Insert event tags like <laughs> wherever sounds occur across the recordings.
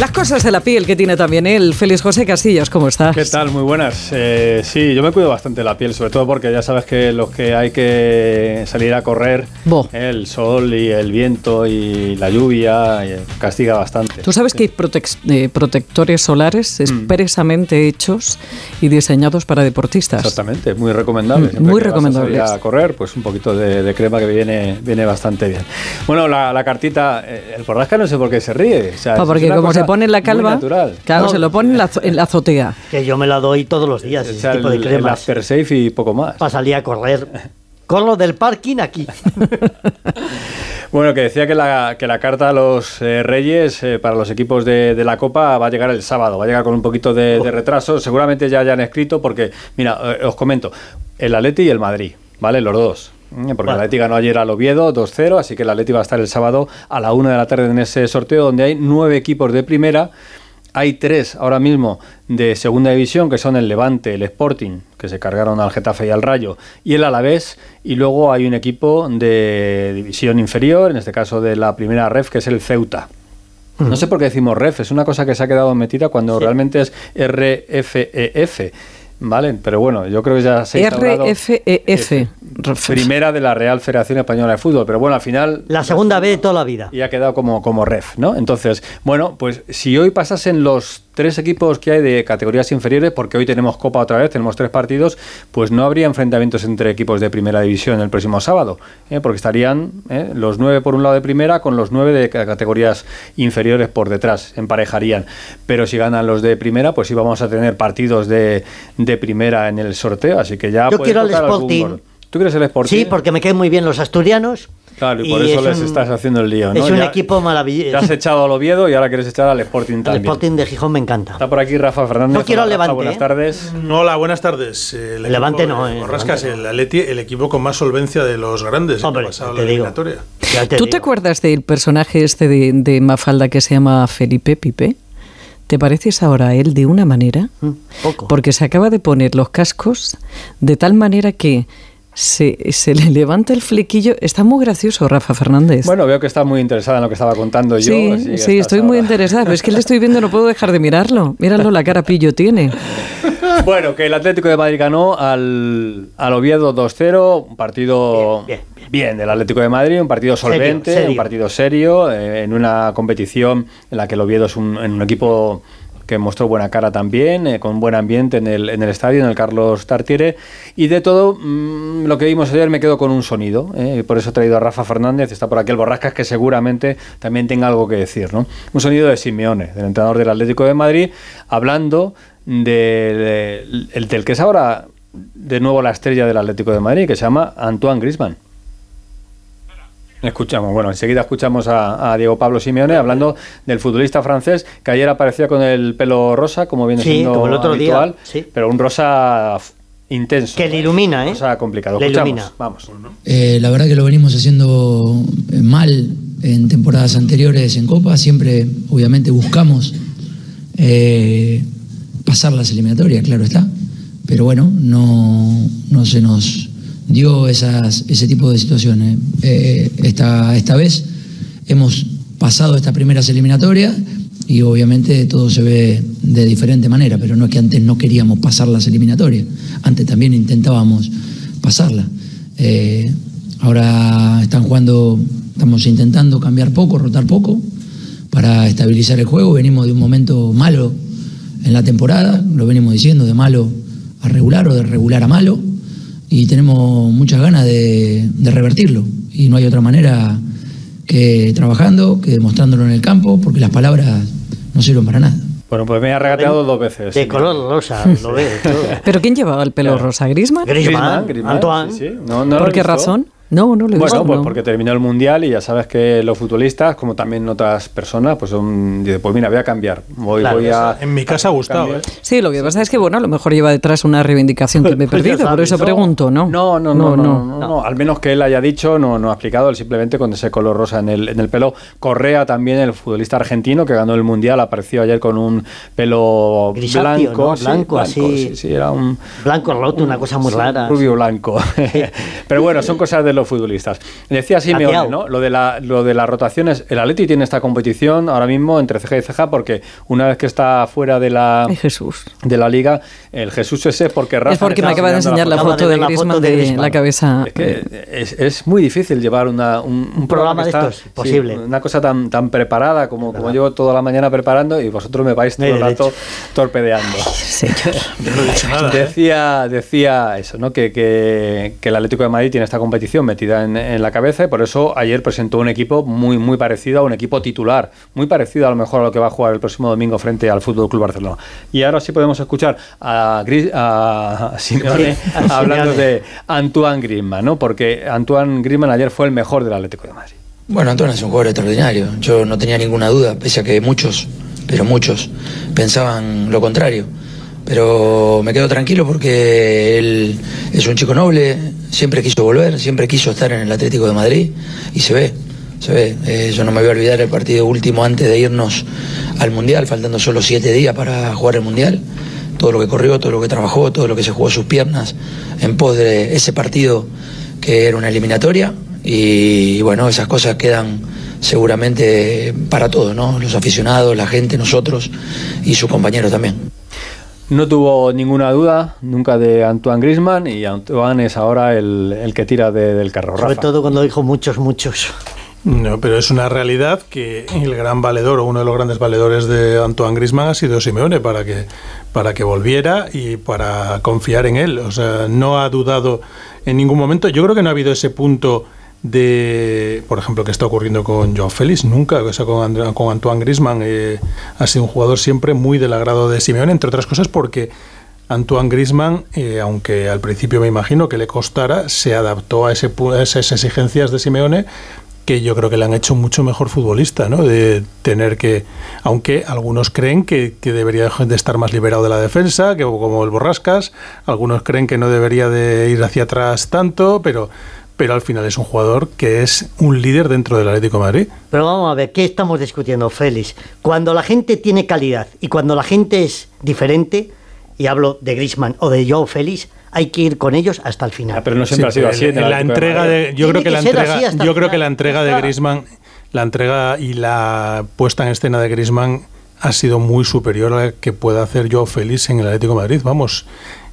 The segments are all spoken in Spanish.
Las cosas de la piel que tiene también él. Félix José Casillas, ¿cómo estás? ¿Qué tal? Muy buenas. Eh, sí, yo me cuido bastante la piel, sobre todo porque ya sabes que los que hay que salir a correr, eh, el sol y el viento y la lluvia eh, castiga bastante. Tú sabes que hay protectores solares mm. expresamente hechos y diseñados para deportistas. Exactamente, muy recomendable. Mm, muy recomendable. a correr, pues un poquito de, crema que viene, viene bastante bien. Bueno, la, cartita, el borrasca no sé por qué se ríe. O porque como se pone en la calva, claro, se lo pone en la, azotea. Que yo me la doy todos los días, ese tipo de crema. El after safe y poco más. Para salir a correr. <laughs> Con lo del parking aquí. <laughs> bueno, que decía que la, que la carta a los eh, Reyes eh, para los equipos de, la Copa va a llegar el sábado, va a llegar con un poquito de, de retraso. Seguramente ya hayan escrito, porque, mira, eh, os comento, el Atleti y el Madrid, ¿vale? Los dos. Mm, porque el Atleti ganó ayer al Oviedo 2-0, así que el Atleti va a estar el sábado a la 1 de la tarde en ese sorteo donde hay nueve equipos de primera. Hay tres ahora mismo de segunda división, que son el Levante, el Sporting, que se cargaron al Getafe y al Rayo, y el Alavés. Y luego hay un equipo de división inferior, en este caso de la primera ref, que es el Ceuta. No sé por qué decimos ref, es una cosa que se ha quedado metida cuando realmente es RFEF. Vale, pero bueno, yo creo que ya se ha RFEF. Primera de la Real Federación Española de Fútbol, pero bueno, al final... La segunda vez de toda la vida. Y ha quedado como, como ref, ¿no? Entonces, bueno, pues si hoy pasasen los tres equipos que hay de categorías inferiores, porque hoy tenemos Copa otra vez, tenemos tres partidos, pues no habría enfrentamientos entre equipos de primera división el próximo sábado, ¿eh? porque estarían ¿eh? los nueve por un lado de primera con los nueve de categorías inferiores por detrás, emparejarían. Pero si ganan los de primera, pues sí vamos a tener partidos de, de primera en el sorteo, así que ya... Yo quiero el Sporting. ¿Tú quieres el Sporting? Sí, porque me caen muy bien los asturianos. Claro, y por eso les estás haciendo el lío, ¿no? Es un equipo maravilloso. Te has echado al Oviedo y ahora quieres echar al Sporting también. El Sporting de Gijón me encanta. Está por aquí Rafa Fernández. No quiero al Levante. buenas ¿eh? tardes. hola, buenas tardes. El, Levante no, eh. Rascas, el Atleti, el equipo con más solvencia de los grandes Hombre, pasado te la digo. ¿Tú te acuerdas del personaje este de, de Mafalda que se llama Felipe Pipe? ¿Te pareces ahora a él de una manera? Mm, poco. Porque se acaba de poner los cascos de tal manera que se, se, le levanta el flequillo. Está muy gracioso, Rafa Fernández. Bueno, veo que está muy interesada en lo que estaba contando yo. Sí, sí estoy muy interesada. Pero es que le estoy viendo, no puedo dejar de mirarlo. Míralo, la cara pillo tiene. <laughs> Bueno, que el Atlético de Madrid ganó al, al Oviedo 2-0, un partido bien, bien, del Atlético de Madrid, un partido solvente, un partido serio, eh, en una competición en la que el Oviedo es un, en un equipo que mostró buena cara también, eh, con buen ambiente en el, en el estadio, en el Carlos Tartiere. Y de todo mm, lo que vimos ayer me quedo con un sonido. Eh, por eso he traído a Rafa Fernández, está por aquí el Borrascas, que seguramente también tenga algo que decir. ¿no? Un sonido de Simeone, del entrenador del Atlético de Madrid, hablando de, del que es ahora de nuevo la estrella del Atlético de Madrid, que se llama Antoine Grisman. Escuchamos, bueno, enseguida escuchamos a, Diego Pablo Simeone hablando del futbolista francés que ayer aparecía con el pelo rosa, como viene siendo como el otro habitual, día, pero un rosa intenso. Que le ilumina, ¿eh? Rosa complicado. Le ilumina. Vamos. Eh, la verdad que lo venimos haciendo eh, mal en temporadas anteriores en Copa. Siempre, obviamente, buscamos eh, pasar las eliminatorias, claro está. Pero bueno, no, no se nos dio esas, ese tipo de situaciones. Eh, esta, esta vez hemos pasado estas primeras eliminatorias y obviamente todo se ve de diferente manera, pero no es que antes no queríamos pasar las eliminatorias, antes también intentábamos pasarla. Eh, ahora están jugando, estamos intentando cambiar poco, rotar poco para estabilizar el juego, venimos de un momento malo en la temporada, lo venimos diciendo, de malo a regular o de regular a malo y tenemos muchas ganas de, revertirlo. Y no hay otra manera que trabajando, que demostrándolo en el campo, porque las palabras no sirven para nada. Bueno, pues me ha regateado dos veces. De color rosa, <laughs> lo ves. ¿Pero quién llevaba el pelo rosa? ¿Grisman? Grisman, Antoine. Sí, ¿Por qué razón? No, no le Bueno, pues porque terminó el Mundial y ya sabes que los futbolistas, como también otras personas, pues son, pues mira, voy a cambiar. Voy, voy a, en mi casa ha gustado. ¿eh? Sí, lo que pasa es que, bueno, a lo mejor lleva detrás una reivindicación que me he <laughs> perdido, por eso pregunto, ¿no? No no no, no no Al menos que él haya dicho, no, no ha explicado, él simplemente con ese color rosa en el, en el pelo. Correa también, el futbolista argentino que ganó el Mundial, apareció ayer con un pelo blanco. Blanco, así. Sí, sí, era un... Blanco roto, una cosa muy rara. Rubio blanco. <laughs> Pero bueno, son cosas de los los futbolistas. Decía Simeone. ¿no? Lo de, la, lo de las rotaciones. El Atleti tiene esta competición ahora mismo entre ceja y ceja porque una vez que está fuera de la, Ay, Jesús. de la liga, el Jesús ese porque Rafa Es porque me acaba de enseñar la foto de la Griezmann foto de de Griezmann. la cabeza. Es que es, es muy difícil llevar una, un, un programa de estos, posible. una cosa tan, tan preparada como, como llevo toda la mañana preparando y vosotros me vais todo el rato torpedeando. Señor. <laughs> Yo no he dicho nada. ¿eh? Decía, decía eso, ¿no? Que, que- que el Atlético de Madrid tiene esta competición metida en, en la cabeza y por eso ayer presentó un equipo muy, muy parecido a un equipo titular, muy parecido a lo mejor a lo que va a jugar el próximo domingo frente al Fútbol Club Barcelona. Y ahora sí podemos escuchar a, Gris- a Simeone <laughs> hablando de Antoine Griezmann, ¿no? Porque Antoine Griezmann ayer fue el mejor del Atlético de Madrid. Bueno, Antonio es un jugador extraordinario. Yo no tenía ninguna duda, pese a que muchos, pero muchos, pensaban lo contrario. Pero me quedo tranquilo porque él es un chico noble, siempre quiso volver, siempre quiso estar en el Atlético de Madrid y se ve, se ve. Eh, yo no me voy a olvidar el partido último antes de irnos al Mundial, faltando solo siete días para jugar el Mundial. Todo lo que corrió, todo lo que trabajó, todo lo que se jugó sus piernas en pos de ese partido que era una eliminatoria y bueno, esas cosas quedan seguramente para todos, ¿no? Los aficionados, la gente, nosotros y sus compañeros también. No tuvo ninguna duda nunca de Antoine Griezmann y Antoine es ahora el, el que tira de- del carro. Sobre Rafa. todo cuando dijo muchos, muchos. No, pero es una realidad que el gran valedor o uno de los grandes valedores de Antoine Griezmann ha sido Simeone para que para que volviera y para confiar en él. O sea, no ha dudado en ningún momento. Yo creo que no ha habido ese punto de, por ejemplo, que está ocurriendo con Joao Félix, nunca, o sea, con, con Antoine Griezmann eh, ha sido un jugador siempre muy del agrado de Simeone, entre otras cosas porque Antoine Griezmann, eh, aunque al principio me imagino que le costara, se adaptó a, ese, a esas exigencias de Simeone que yo creo que le han hecho mucho mejor futbolista, ¿no? De tener que, aunque algunos creen que, que debería de estar más liberado de la defensa, que como el Borrascas, algunos creen que no debería de ir hacia atrás tanto, pero, pero al final es un jugador que es un líder dentro del Atlético de Madrid. Pero vamos a ver, ¿qué estamos discutiendo, Félix? Cuando la gente tiene calidad y cuando la gente es diferente, y hablo de Griezmann o de Joao Félix, hay que ir con ellos hasta el final. Ah, pero no siempre ha sido así. en la entrega de, yo creo que que la entrega, yo creo que la entrega de. Griezmann, la entrega y la puesta en escena de Griezmann ha sido muy superior a la que puede hacer Joao Félix en el Atlético de Madrid. Vamos,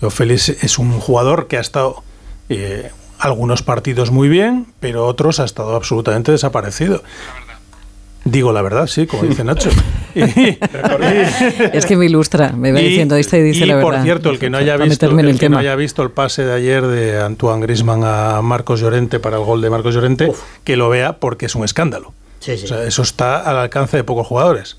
Joao Félix es un jugador que ha estado eh, algunos partidos muy bien, pero otros ha estado absolutamente desaparecido. Digo la verdad, sí, como dice Nacho. <laughs> Es que me ilustra, me va y- diciendo, dice y, la verdad. por cierto, el que no haya visto el el que no haya visto el pase de ayer de Antoine Griezmann a Marcos Llorente para el gol de Marcos Llorente, que lo vea porque es un escándalo. Sí, sí. O sea, eso está al alcance de pocos jugadores.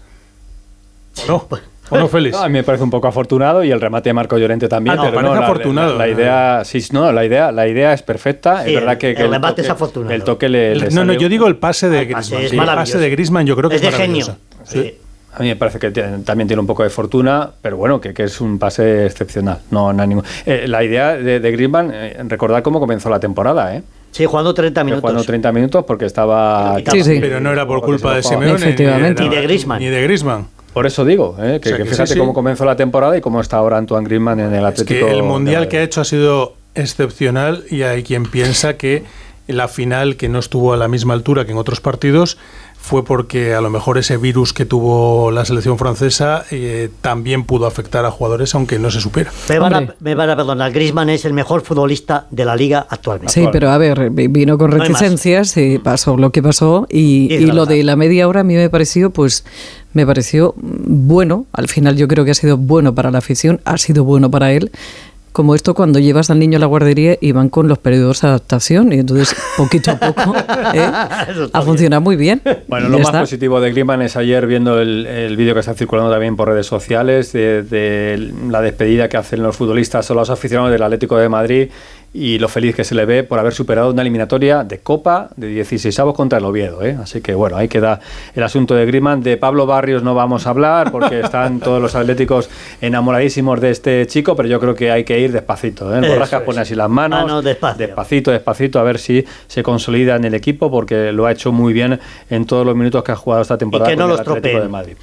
¿No? ¿O no, Félix? No, a mí me parece un poco afortunado y el remate de Marco Llorente también. Ah, no, pero parece no, la- afortunado. La, la idea, sí, no, la idea, la idea es perfecta. Sí, es verdad que, el que remate es toque- afortunado. El toque le, le no, no, yo digo el pase de El pase Griezmann. es Sí, el pase de Griezmann yo creo que es, es de genio. Sí. A mí me parece que tiene- también tiene un poco de fortuna, pero bueno, que, que es un pase excepcional. No, no hay ningún- Eh, la idea de, de Griezmann, eh, recordar cómo comenzó la temporada, ¿eh? Sí, jugando 30 Que minutos. Jugando 30 minutos porque estaba... Sí, sí. Pero no era por culpa de. Simeone. Efectivamente. era- Ni de Griezmann. Ni de Griezmann. Por eso digo, ¿eh? que, O sea, que que fíjate sí, sí. cómo comenzó la temporada y cómo está ahora Antoine Griezmann en el Es Atlético. que el mundial que ha hecho ha sido excepcional y hay quien piensa que la final, que no estuvo a la misma altura que en otros partidos, fue porque a lo mejor ese virus que tuvo la selección francesa eh, también pudo afectar a jugadores aunque no se supiera. Me van, a, me van a perdonar, Griezmann es el mejor futbolista de la liga actualmente. Sí, pero a ver, vi- vino con No reticencias y pasó lo que pasó y, Y y lo de la media hora a mí me pareció, pues, me pareció bueno. Al final yo creo que ha sido bueno para la afición, ha sido bueno para él. Como esto cuando llevas al niño a la guardería y van con los periodos de adaptación y entonces poquito a poco <laughs> ¿eh? Ha funcionado muy bien. Bueno, lo más está. positivo de Griezmann es ayer viendo el, el vídeo que está circulando también por redes sociales de, de la despedida que hacen los futbolistas o los aficionados del Atlético de Madrid y lo feliz que se le ve por haber superado una eliminatoria de Copa de 16 avos contra el Oviedo. ¿eh? Así que bueno, ahí queda el asunto de Griezmann. De Pablo Barrios no vamos a hablar porque están todos los atléticos enamoradísimos de este chico, pero yo creo que hay que ir despacito. ¿eh? El Borrascas pone así las manos, Ah, no, despacio. despacito, despacito, a ver si se consolida en el equipo, porque lo ha hecho muy bien en todos los minutos que ha jugado esta temporada que no con el los Atlético de Madrid.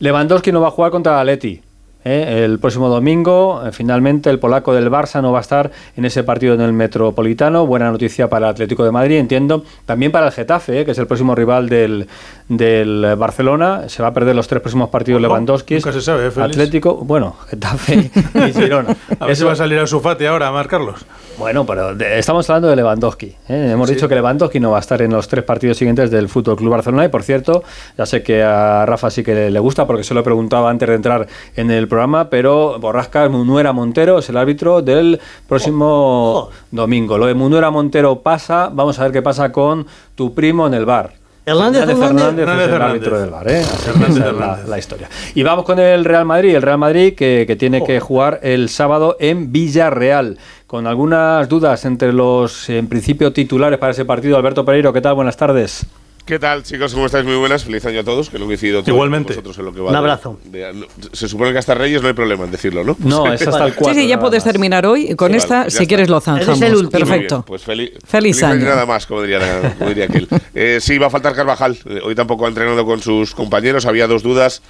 Lewandowski no va a jugar contra el Atleti. ¿Eh? el próximo domingo. Eh, finalmente, el polaco del Barça no va a estar en ese partido en el Metropolitano. Buena noticia para el Atlético de Madrid, entiendo. También para el Getafe, ¿eh? que es el próximo rival del, del Barcelona. Se va a perder los tres próximos partidos Lewandowski. Nunca se sabe, ¿eh? Atlético, bueno, Getafe y Girona. <laughs> A ver si va a salir a Sufati ahora, Marcarlos. Bueno, pero de- estamos hablando de Lewandowski. ¿eh? Hemos Sí. dicho que Lewandowski no va a estar en los tres partidos siguientes del Fútbol Club Barcelona. Y por cierto, ya sé que a Rafa sí que le, le gusta porque se lo preguntaba antes de entrar en el programa, pero Borrasca Munuera Montero es el árbitro del próximo Oh, oh. domingo. Lo de Munuera Montero pasa, vamos a ver qué pasa con tu primo en el bar. Hernández Hernández. Es el Hernández. árbitro del bar, ¿eh? Así Hernández esa es la, historia. Y vamos con el Real Madrid, el Real Madrid que, que tiene que jugar el sábado en Villarreal, con algunas dudas entre los, en principio, titulares para ese partido. Alberto Pereiro, ¿qué tal? Buenas tardes. ¿Qué tal, chicos? ¿Cómo estáis? Muy buenas. Feliz año a todos, que no he coincidido todo Igualmente. vosotros en lo que va Un abrazo. de- no, se supone que hasta Reyes no hay problema en decirlo, ¿no? No, <laughs> es hasta el 4. Sí, sí, ya puedes terminar hoy. Con Sí, esta, vale, si está. quieres, lo el último. Bien, Perfecto. Pues feliz, Feliz año. y año. nada más, como diría, como diría aquel. <laughs> Eh, sí, va a faltar Carvajal. Eh, hoy tampoco ha entrenado con sus compañeros. Había dos dudas.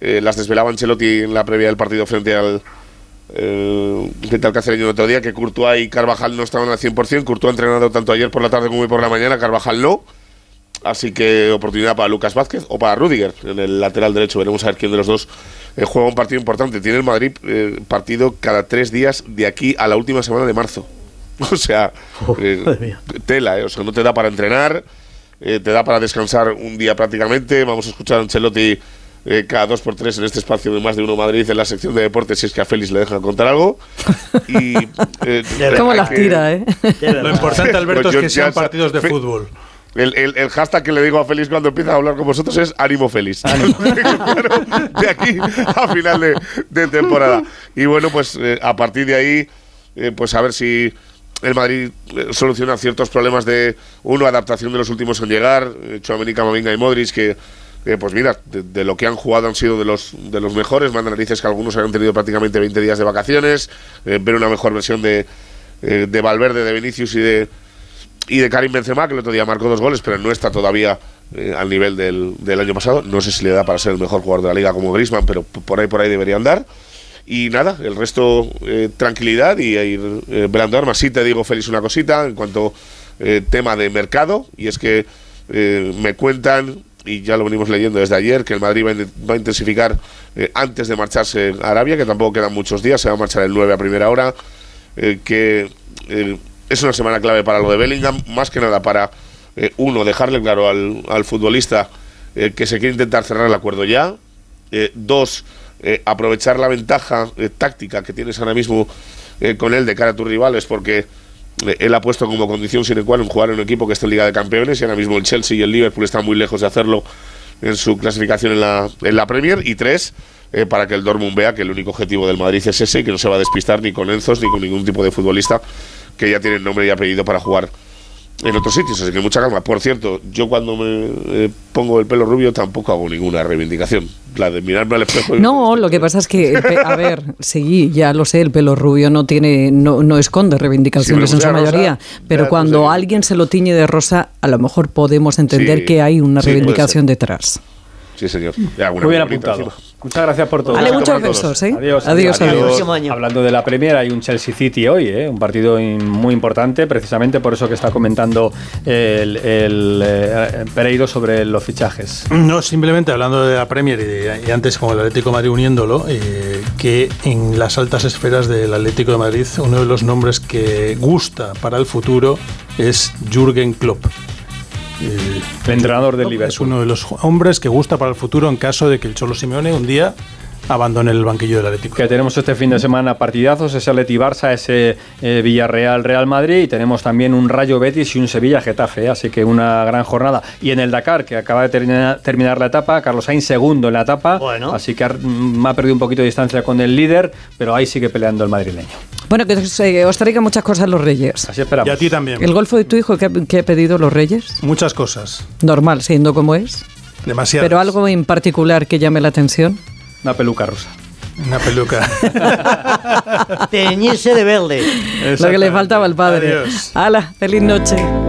Eh, las desvelaba Ancelotti en la previa del partido frente al eh, frente al cacereño el otro día, que Courtois y Carvajal no estaban al 100%. Courtois ha entrenado tanto ayer por la tarde como hoy por la mañana. Carvajal no. Así que oportunidad para Lucas Vázquez o para Rudiger en el lateral derecho. Veremos a ver quién de los dos eh, juega un partido importante. Tiene el Madrid eh, partido cada tres días de aquí a la última semana de marzo. <laughs> O sea, eh, tela, eh, o sea, no te da para entrenar, eh, te da para descansar un día prácticamente. Vamos a escuchar a Ancelotti eh, cada dos por tres en este espacio de más de uno Madrid en la sección de deportes, si es que a Félix le dejan contar algo. Y, <laughs> eh, ¿Cómo las que- tira, eh? De verdad. Lo importante, Alberto, Pues es que sean partidos de Fe- fútbol. El, el, el hashtag que le digo a Félix cuando empieza a hablar con vosotros es ánimo Félix. <laughs> Claro, <laughs> de aquí a final de, de temporada. Y bueno, pues eh, a partir de ahí, eh, pues a ver si el Madrid eh, soluciona ciertos problemas de, uno, adaptación de los últimos en llegar, Tchouaméni, Camavinga y Modric, que, pues mira, de, de lo que han jugado han sido de los, de los mejores, manda narices que algunos han tenido prácticamente 20 días de vacaciones, ver una mejor versión de, de Valverde, de Vinicius y de, y de Karim Benzema, que el otro día marcó dos goles, pero no está todavía eh, al nivel del, del año pasado. No sé si le da para ser el mejor jugador de la liga como Griezmann, pero por ahí por ahí debería andar. Y nada, el resto eh, tranquilidad y ir eh, velando armas. Sí te digo, Félix, una cosita en cuanto eh, tema de mercado, y es que me cuentan, y ya lo venimos leyendo desde ayer, que el Madrid va a, intensificar antes de marcharse a Arabia, que tampoco quedan muchos días, se va a marchar el 9 a primera hora, que es una semana clave para lo de Bellingham, más que nada para, eh, uno, dejarle claro al, al futbolista eh, que se quiere intentar cerrar el acuerdo ya, eh, dos, eh, aprovechar la ventaja táctica que tienes ahora mismo con él de cara a tus rivales, porque él ha puesto como condición sine qua non jugar en un equipo que está en Liga de Campeones y ahora mismo el Chelsea y el Liverpool están muy lejos de hacerlo en su clasificación en la, en la Premier. Y tres, eh, para que el Dortmund vea que el único objetivo del Madrid es ese y que no se va a despistar ni con Enzos ni con ningún tipo de futbolista que ya tiene nombre y apellido para jugar en otros sitios, así que mucha calma. Por cierto, yo cuando me eh, pongo el pelo rubio tampoco hago ninguna reivindicación. La de mirarme al espejo. y- No, lo que pasa es que, a ver, sí, ya lo sé, el pelo rubio no tiene, no, no esconde reivindicaciones en su rosa, mayoría, pero cuando alguien se lo tiñe de rosa, a lo mejor podemos entender Sí, que hay una reivindicación detrás. Sí, señor. Muy bien apuntado. encima. Muchas gracias por todo. Vale, muchos besos, ¿eh? Adiós. adiós. Hablando de la Premier, hay un Chelsea City hoy, ¿eh? un partido in- muy importante, precisamente por eso que está comentando el, el, eh, Pereiro sobre los fichajes. No, simplemente hablando de la Premier y, de- y antes con el Atlético de Madrid uniéndolo, eh, que en las altas esferas del Atlético de Madrid uno de los nombres que gusta para el futuro es Jürgen Klopp. Eh, El entrenador del Liverpool. Es uno de los hombres que gusta para el futuro en caso de que el Cholo Simeone un día abandone el banquillo del Atlético. Que tenemos este fin de semana partidazos, ese Atleti Barça, ese eh, Villarreal Real Madrid y tenemos también un Rayo Betis y un Sevilla Getafe, ¿eh? así que una gran jornada. Y en el Dakar, que acaba de termina- terminar la etapa, Carlos Sainz segundo en la etapa, Bueno. así que ha, mm, ha perdido un poquito de distancia con el líder, pero ahí sigue peleando el madrileño. Bueno, que os, eh, os traigan muchas cosas los Reyes. Así esperamos. Y a ti también. ¿El golfo de tu hijo que ha, que ha pedido los Reyes? Muchas cosas. Normal, siendo como es. Demasiadas. Pero algo en particular que llame la atención. Una peluca rosa. Una peluca. Teñirse de verde. Lo que le faltaba al padre. Adiós. ¡Hala! ¡Feliz noche!